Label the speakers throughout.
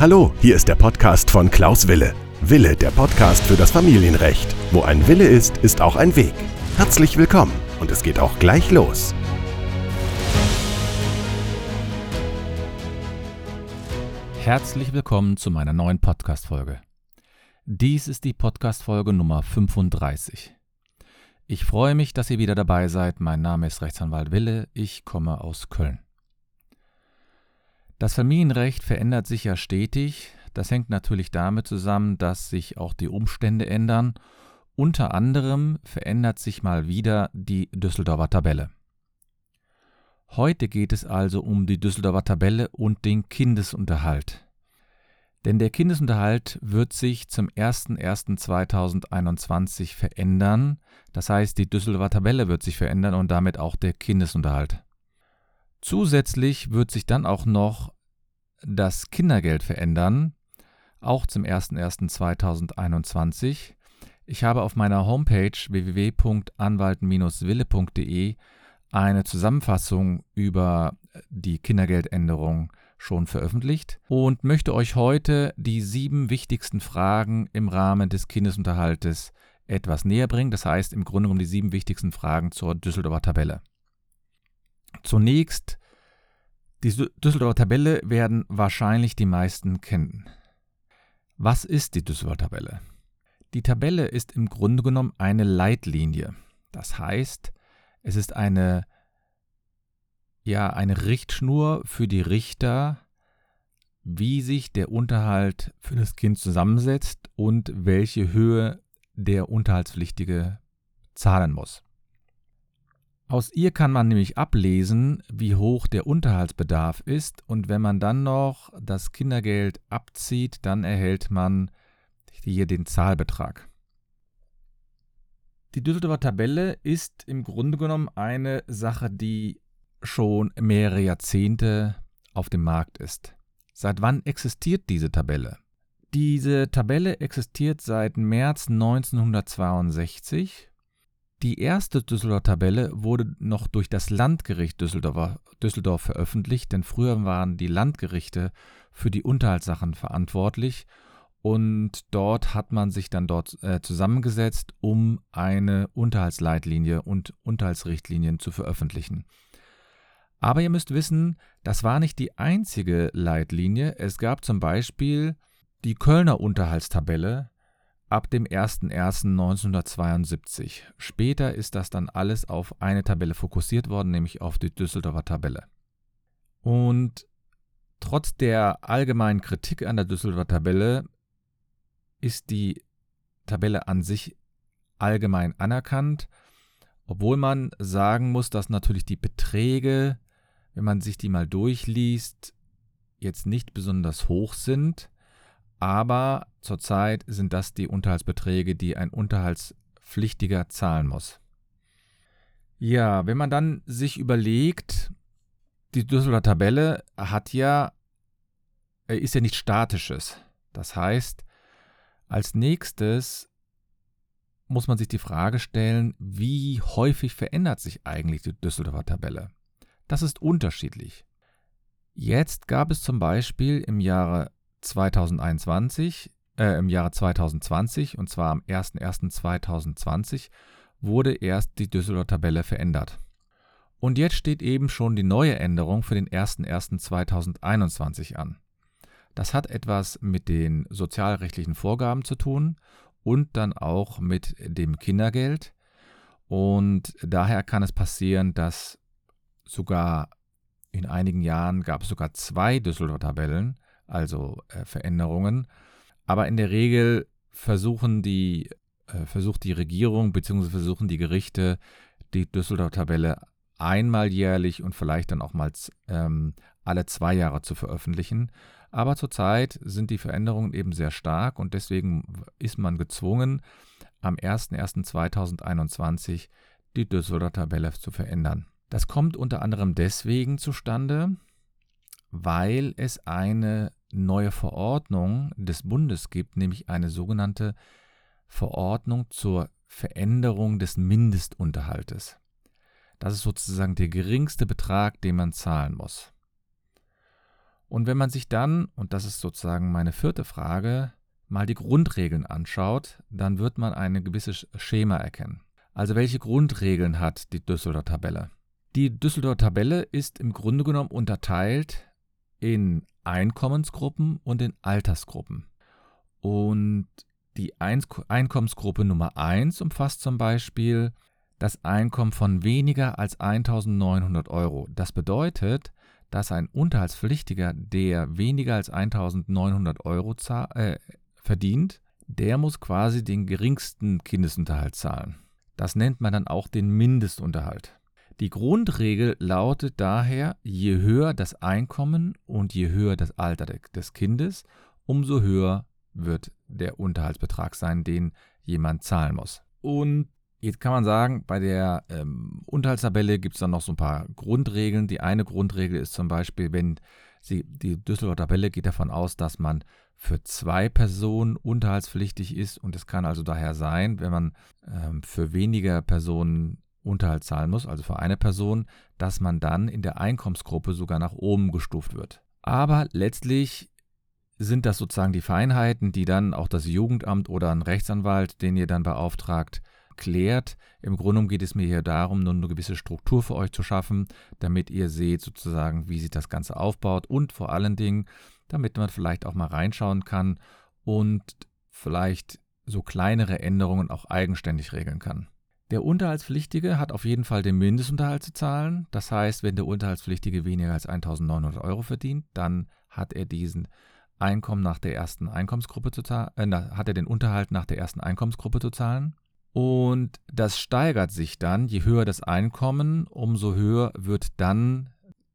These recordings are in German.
Speaker 1: Hallo, hier ist der Podcast von Klaus Wille. Wille, der Podcast für das Familienrecht. Wo ein Wille ist, ist auch ein Weg. Herzlich willkommen und es geht auch gleich los.
Speaker 2: Herzlich willkommen zu meiner neuen Podcast-Folge. Dies ist die Podcast-Folge Nummer 35. Ich freue mich, dass ihr wieder dabei seid. Mein Name ist Rechtsanwalt Wille. Ich komme aus Köln. Das Familienrecht verändert sich ja stetig. Das hängt natürlich damit zusammen, dass sich auch die Umstände ändern. Unter anderem verändert sich mal wieder die Düsseldorfer Tabelle. Heute geht es also um die Düsseldorfer Tabelle und den Kindesunterhalt. Denn der Kindesunterhalt wird sich zum 01.01.2021 verändern. Das heißt, die Düsseldorfer Tabelle wird sich verändern und damit auch der Kindesunterhalt. Zusätzlich wird sich dann auch noch das Kindergeld verändern, auch zum 01.01.2021. Ich habe auf meiner Homepage www.anwalten-wille.de eine Zusammenfassung über die Kindergeldänderung schon veröffentlicht und möchte euch heute die sieben wichtigsten Fragen im Rahmen des Kindesunterhaltes etwas näher bringen. Das heißt im Grunde genommen die sieben wichtigsten Fragen zur Düsseldorfer Tabelle. Zunächst, die Düsseldorfer Tabelle werden wahrscheinlich die meisten kennen. Was ist die Düsseldorfer Tabelle? Die Tabelle ist im Grunde genommen eine Leitlinie. Das heißt, es ist eine, ja, eine Richtschnur für die Richter, wie sich der Unterhalt für das Kind zusammensetzt und welche Höhe der Unterhaltspflichtige zahlen muss. Aus ihr kann man nämlich ablesen, wie hoch der Unterhaltsbedarf ist und wenn man dann noch das Kindergeld abzieht, dann erhält man hier den Zahlbetrag. Die Düsseldorfer Tabelle ist im Grunde genommen eine Sache, die schon mehrere Jahrzehnte auf dem Markt ist. Seit wann existiert diese Tabelle? Diese Tabelle existiert seit März 1962 die erste Düsseldorfer Tabelle wurde noch durch das Landgericht Düsseldorf, veröffentlicht, denn früher waren die Landgerichte für die Unterhaltssachen verantwortlich und dort hat man sich dann dort äh, zusammengesetzt, um eine Unterhaltsleitlinie und Unterhaltsrichtlinien zu veröffentlichen. Aber ihr müsst wissen, das war nicht die einzige Leitlinie. Es gab zum Beispiel die Kölner Unterhaltstabelle, ab dem 01.01.1972. Später ist das dann alles auf eine Tabelle fokussiert worden, nämlich auf die Düsseldorfer Tabelle. Und trotz der allgemeinen Kritik an der Düsseldorfer Tabelle ist die Tabelle an sich allgemein anerkannt, obwohl man sagen muss, dass natürlich die Beträge, wenn man sich die mal durchliest, jetzt nicht besonders hoch sind aber zurzeit sind das die Unterhaltsbeträge, die ein Unterhaltspflichtiger zahlen muss. Ja, wenn man dann sich überlegt, die Düsseldorfer Tabelle hat ja, äh, ist ja nicht statisches. Das heißt, als nächstes muss man sich die Frage stellen, wie häufig verändert sich eigentlich die Düsseldorfer Tabelle? Das ist unterschiedlich. Jetzt gab es zum Beispiel im Jahre 2021, äh, im Jahre 2020, und zwar am 01.01.2020, wurde erst die Düsseldorfer Tabelle verändert. Und jetzt steht eben schon die neue Änderung für den 01.01.2021 an. Das hat etwas mit den sozialrechtlichen Vorgaben zu tun und dann auch mit dem Kindergeld. Und daher kann es passieren, dass sogar in einigen Jahren gab es sogar zwei Düsseldorfer Tabellen, also äh, Veränderungen. Aber in der Regel versuchen die, äh, versucht die Regierung bzw. versuchen die Gerichte die Düsseldorfer Tabelle einmal jährlich und vielleicht dann auch mal ähm, alle zwei Jahre zu veröffentlichen. Aber zurzeit sind die Veränderungen eben sehr stark und deswegen ist man gezwungen, am 01.01.2021 die Düsseldorfer Tabelle zu verändern. Das kommt unter anderem deswegen zustande, weil es eine neue Verordnung des Bundes gibt, nämlich eine sogenannte Verordnung zur Veränderung des Mindestunterhaltes. Das ist sozusagen der geringste Betrag, den man zahlen muss. Und wenn man sich dann, und das ist sozusagen meine vierte Frage, mal die Grundregeln anschaut, dann wird man ein gewisses Schema erkennen. Also welche Grundregeln hat die Düsseldorfer Tabelle? Die Düsseldorfer Tabelle ist im Grunde genommen unterteilt in Einkommensgruppen und in Altersgruppen. Und die Einkommensgruppe Nummer 1 umfasst zum Beispiel das Einkommen von weniger als 1900 Euro. Das bedeutet, dass ein Unterhaltspflichtiger, der weniger als 1900 Euro äh, verdient, der muss quasi den geringsten Kindesunterhalt zahlen. Das nennt man dann auch den Mindestunterhalt. Die Grundregel lautet daher, je höher das Einkommen und je höher das Alter des Kindes, umso höher wird der Unterhaltsbetrag sein, den jemand zahlen muss. Und jetzt kann man sagen, bei der ähm, Unterhaltstabelle gibt es dann noch so ein paar Grundregeln. Die eine Grundregel ist zum Beispiel, wenn sie, die Düsseldorfer Tabelle geht davon aus, dass man für zwei Personen unterhaltspflichtig ist und es kann also daher sein, wenn man ähm, für weniger Personen Unterhalt zahlen muss, also für eine Person, dass man dann in der Einkommensgruppe sogar nach oben gestuft wird. Aber letztlich sind das sozusagen die Feinheiten, die dann auch das Jugendamt oder ein Rechtsanwalt, den ihr dann beauftragt, klärt. Im Grunde geht es mir hier darum, nur eine gewisse Struktur für euch zu schaffen, damit ihr seht sozusagen, wie sich das Ganze aufbaut und vor allen Dingen, damit man vielleicht auch mal reinschauen kann und vielleicht so kleinere Änderungen auch eigenständig regeln kann. Der Unterhaltspflichtige hat auf jeden Fall den Mindestunterhalt zu zahlen. Das heißt, wenn der Unterhaltspflichtige weniger als 1900 Euro verdient, dann hat er diesen Einkommen nach der ersten Einkommensgruppe zu zahlen, äh, hat er den Unterhalt nach der ersten Einkommensgruppe zu zahlen. Und das steigert sich dann, je höher das Einkommen, umso höher wird dann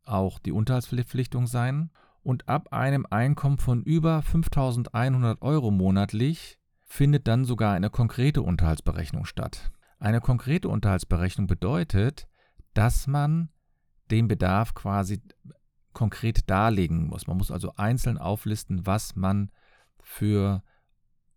Speaker 2: auch die Unterhaltsverpflichtung sein. Und ab einem Einkommen von über 5100 Euro monatlich findet dann sogar eine konkrete Unterhaltsberechnung statt. Eine konkrete Unterhaltsberechnung bedeutet, dass man den Bedarf quasi konkret darlegen muss. Man muss also einzeln auflisten, was man für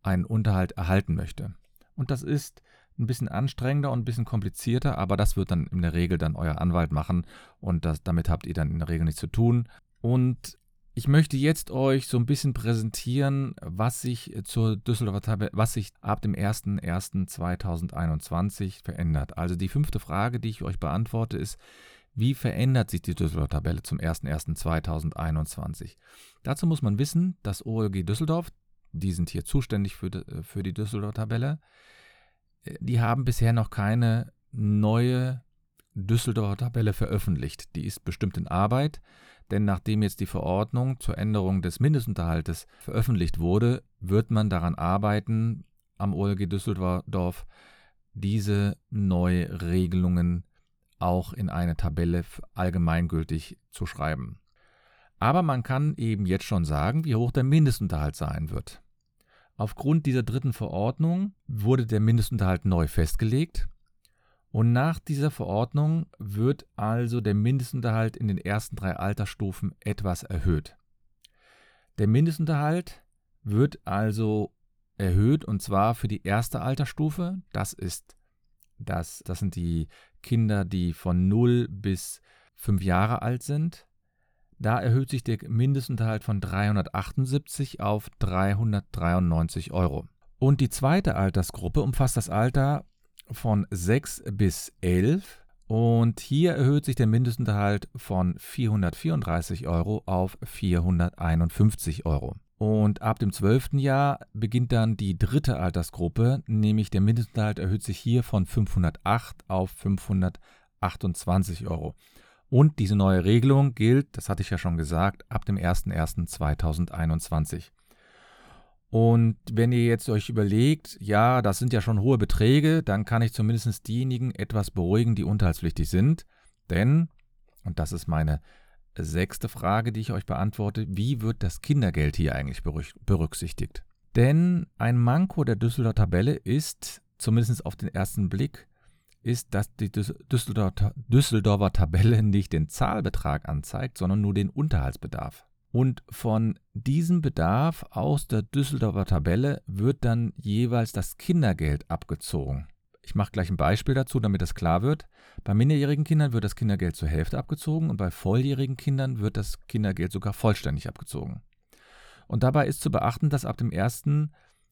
Speaker 2: einen Unterhalt erhalten möchte. Und das ist ein bisschen anstrengender und ein bisschen komplizierter, aber das wird dann in der Regel dann euer Anwalt machen und das, damit habt ihr dann in der Regel nichts zu tun. Und ich möchte jetzt euch so ein bisschen präsentieren, was sich zur Düsseldorfer Tabelle, was sich ab dem 01.01.2021 verändert. Also die fünfte Frage, die ich euch beantworte, ist, wie verändert sich die Düsseldorfer Tabelle zum 01.01.2021? Dazu muss man wissen, dass OLG Düsseldorf, die sind hier zuständig für die, für die Düsseldorfer Tabelle, die haben bisher noch keine neue Düsseldorfer Tabelle veröffentlicht. Die ist bestimmt in Arbeit, denn nachdem jetzt die Verordnung zur Änderung des Mindestunterhaltes veröffentlicht wurde, wird man daran arbeiten, am OLG Düsseldorf diese neue Regelungen auch in eine Tabelle allgemeingültig zu schreiben. Aber man kann eben jetzt schon sagen, wie hoch der Mindestunterhalt sein wird. Aufgrund dieser dritten Verordnung wurde der Mindestunterhalt neu festgelegt und nach dieser Verordnung wird also der Mindestunterhalt in den ersten drei Altersstufen etwas erhöht. Der Mindestunterhalt wird also erhöht und zwar für die erste Altersstufe, das ist das, das sind die Kinder, die von 0 bis 5 Jahre alt sind. Da erhöht sich der Mindestunterhalt von 378 auf 393 Euro. Und die zweite Altersgruppe umfasst das Alter von 6 bis 11 und hier erhöht sich der Mindestunterhalt von 434 Euro auf 451 Euro. Und ab dem 12. Jahr beginnt dann die dritte Altersgruppe, nämlich der Mindestunterhalt erhöht sich hier von 508 auf 528 Euro. Und diese neue Regelung gilt, das hatte ich ja schon gesagt, ab dem 01.01.2021. Und wenn ihr jetzt euch überlegt, ja, das sind ja schon hohe Beträge, dann kann ich zumindest diejenigen etwas beruhigen, die unterhaltspflichtig sind. Denn, und das ist meine sechste Frage, die ich euch beantworte, wie wird das Kindergeld hier eigentlich berücksichtigt? Denn ein Manko der Düsseldorfer Tabelle ist, zumindest auf den ersten Blick, ist, dass die Düsseldorfer Tabelle nicht den Zahlbetrag anzeigt, sondern nur den Unterhaltsbedarf. Und von diesem Bedarf aus der Düsseldorfer Tabelle wird dann jeweils das Kindergeld abgezogen. Ich mache gleich ein Beispiel dazu, damit das klar wird. Bei minderjährigen Kindern wird das Kindergeld zur Hälfte abgezogen und bei volljährigen Kindern wird das Kindergeld sogar vollständig abgezogen. Und dabei ist zu beachten, dass ab dem 1.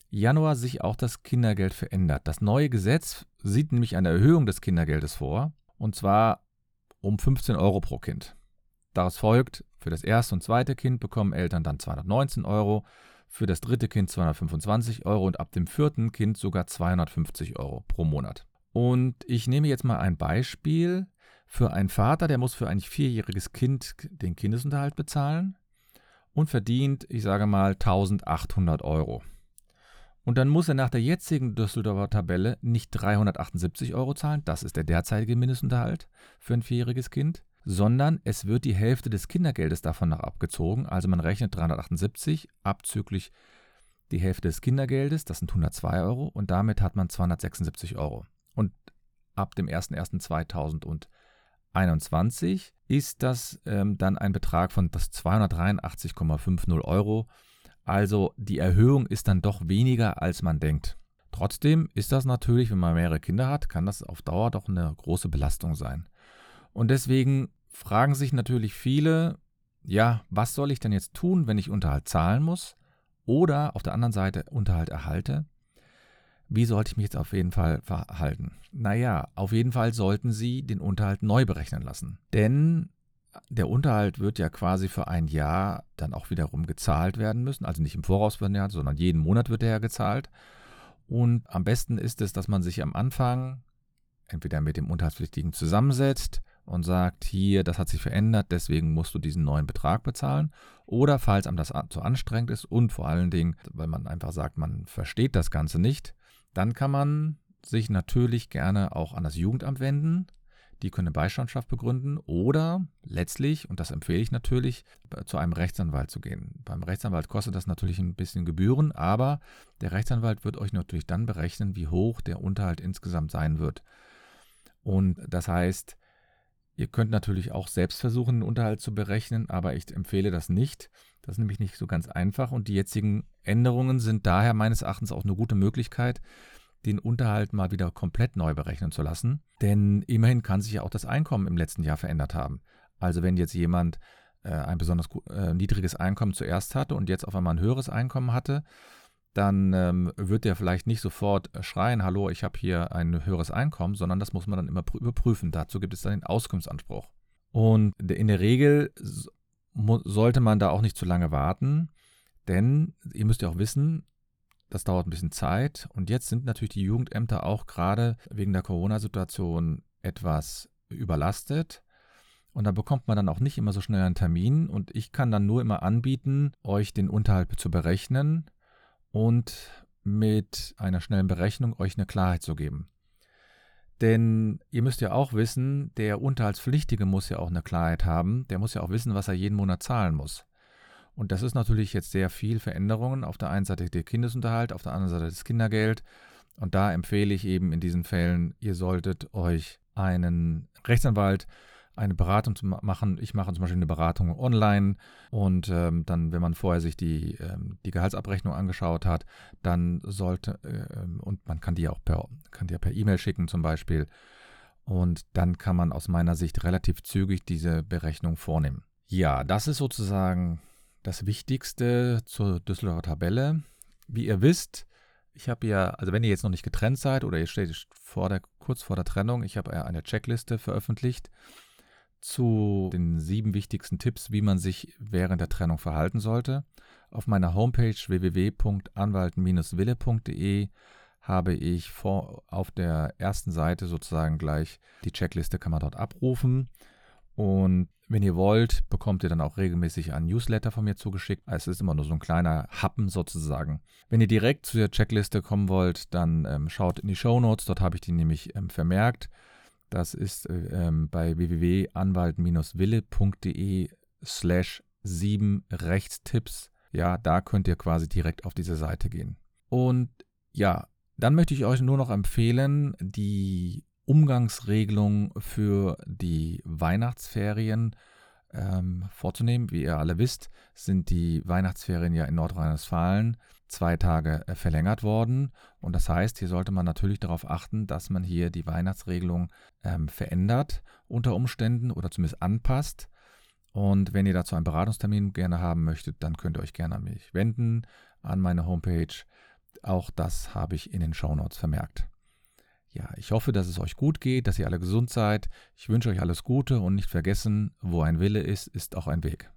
Speaker 2: Januar sich auch das Kindergeld verändert. Das neue Gesetz sieht nämlich eine Erhöhung des Kindergeldes vor, und zwar um 15 Euro pro Kind. Daraus folgt, für das erste und zweite Kind bekommen Eltern dann 219 Euro, für das dritte Kind 225 Euro und ab dem vierten Kind sogar 250 Euro pro Monat. Und ich nehme jetzt mal ein Beispiel für einen Vater, der muss für ein vierjähriges Kind den Kindesunterhalt bezahlen und verdient, ich sage mal, 1800 Euro. Und dann muss er nach der jetzigen Düsseldorfer Tabelle nicht 378 Euro zahlen, das ist der derzeitige Mindestunterhalt für ein vierjähriges Kind, sondern es wird die Hälfte des Kindergeldes davon noch abgezogen. Also man rechnet 378 abzüglich die Hälfte des Kindergeldes, das sind 102 Euro, und damit hat man 276 Euro. Und ab dem 01.01.2021 ist das ähm, dann ein Betrag von 283,50 Euro. Also die Erhöhung ist dann doch weniger, als man denkt. Trotzdem ist das natürlich, wenn man mehrere Kinder hat, kann das auf Dauer doch eine große Belastung sein. Und deswegen fragen sich natürlich viele, ja, was soll ich denn jetzt tun, wenn ich Unterhalt zahlen muss oder auf der anderen Seite Unterhalt erhalte? Wie sollte ich mich jetzt auf jeden Fall verhalten? Naja, auf jeden Fall sollten Sie den Unterhalt neu berechnen lassen. Denn der Unterhalt wird ja quasi für ein Jahr dann auch wiederum gezahlt werden müssen. Also nicht im Voraus für ein Jahr, sondern jeden Monat wird er ja gezahlt. Und am besten ist es, dass man sich am Anfang entweder mit dem Unterhaltspflichtigen zusammensetzt und sagt, hier, das hat sich verändert, deswegen musst du diesen neuen Betrag bezahlen. Oder falls einem das zu anstrengend ist und vor allen Dingen, weil man einfach sagt, man versteht das Ganze nicht, dann kann man sich natürlich gerne auch an das Jugendamt wenden. Die können eine Beistandschaft begründen oder letztlich, und das empfehle ich natürlich, zu einem Rechtsanwalt zu gehen. Beim Rechtsanwalt kostet das natürlich ein bisschen Gebühren, aber der Rechtsanwalt wird euch natürlich dann berechnen, wie hoch der Unterhalt insgesamt sein wird. Und das heißt, ihr könnt natürlich auch selbst versuchen, den Unterhalt zu berechnen, aber ich empfehle das nicht. Das ist nämlich nicht so ganz einfach und die jetzigen Änderungen sind daher meines Erachtens auch eine gute Möglichkeit, den Unterhalt mal wieder komplett neu berechnen zu lassen. Denn immerhin kann sich ja auch das Einkommen im letzten Jahr verändert haben. Also wenn jetzt jemand äh, ein besonders äh, niedriges Einkommen zuerst hatte und jetzt auf einmal ein höheres Einkommen hatte, dann ähm, wird der vielleicht nicht sofort schreien, hallo, ich habe hier ein höheres Einkommen, sondern das muss man dann immer überprüfen. Dazu gibt es dann den Auskunftsanspruch. Und in der Regel sollte man da auch nicht zu lange warten, denn ihr müsst ja auch wissen, das dauert ein bisschen Zeit. Und jetzt sind natürlich die Jugendämter auch gerade wegen der Corona-Situation etwas überlastet. Und da bekommt man dann auch nicht immer so schnell einen Termin. Und ich kann dann nur immer anbieten, euch den Unterhalt zu berechnen und mit einer schnellen Berechnung euch eine Klarheit zu geben. Denn ihr müsst ja auch wissen, der Unterhaltspflichtige muss ja auch eine Klarheit haben. Der muss ja auch wissen, was er jeden Monat zahlen muss. Und das ist natürlich jetzt sehr viel Veränderungen. Auf der einen Seite der Kindesunterhalt, auf der anderen Seite das Kindergeld. Und da empfehle ich eben in diesen Fällen, ihr solltet euch einen Rechtsanwalt, eine Beratung zu machen. Ich mache zum Beispiel eine Beratung online und ähm, dann, wenn man vorher sich die, ähm, die Gehaltsabrechnung angeschaut hat, dann sollte, äh, und man kann die auch per, kann die ja per E-Mail schicken zum Beispiel. Und dann kann man aus meiner Sicht relativ zügig diese Berechnung vornehmen. Ja, das ist sozusagen das Wichtigste zur Düsseldorfer Tabelle. Wie ihr wisst, ich habe ja, also wenn ihr jetzt noch nicht getrennt seid oder ihr steht vor der, kurz vor der Trennung, ich habe eine Checkliste veröffentlicht zu den sieben wichtigsten Tipps, wie man sich während der Trennung verhalten sollte. Auf meiner Homepage www.anwalten-wille.de habe ich vor, auf der ersten Seite sozusagen gleich die Checkliste, kann man dort abrufen. Und wenn ihr wollt, bekommt ihr dann auch regelmäßig ein Newsletter von mir zugeschickt. Es ist immer nur so ein kleiner Happen sozusagen. Wenn ihr direkt zu der Checkliste kommen wollt, dann ähm, schaut in die Show Notes. Dort habe ich die nämlich ähm, vermerkt. Das ist äh, ähm, bei www.anwalt-wille.de slash 7 Rechtstipps. Ja, da könnt ihr quasi direkt auf diese Seite gehen. Und ja, dann möchte ich euch nur noch empfehlen, die Umgangsregelung für die Weihnachtsferien ähm, vorzunehmen. Wie ihr alle wisst, sind die Weihnachtsferien ja in Nordrhein-Westfalen zwei Tage äh, verlängert worden. Und das heißt, hier sollte man natürlich darauf achten, dass man hier die Weihnachtsregelung ähm, verändert unter Umständen oder zumindest anpasst. Und wenn ihr dazu einen Beratungstermin gerne haben möchtet, dann könnt ihr euch gerne an mich wenden, an meine Homepage. Auch das habe ich in den Shownotes vermerkt. Ja, ich hoffe, dass es euch gut geht, dass ihr alle gesund seid. Ich wünsche euch alles Gute und nicht vergessen, wo ein Wille ist, ist auch ein Weg.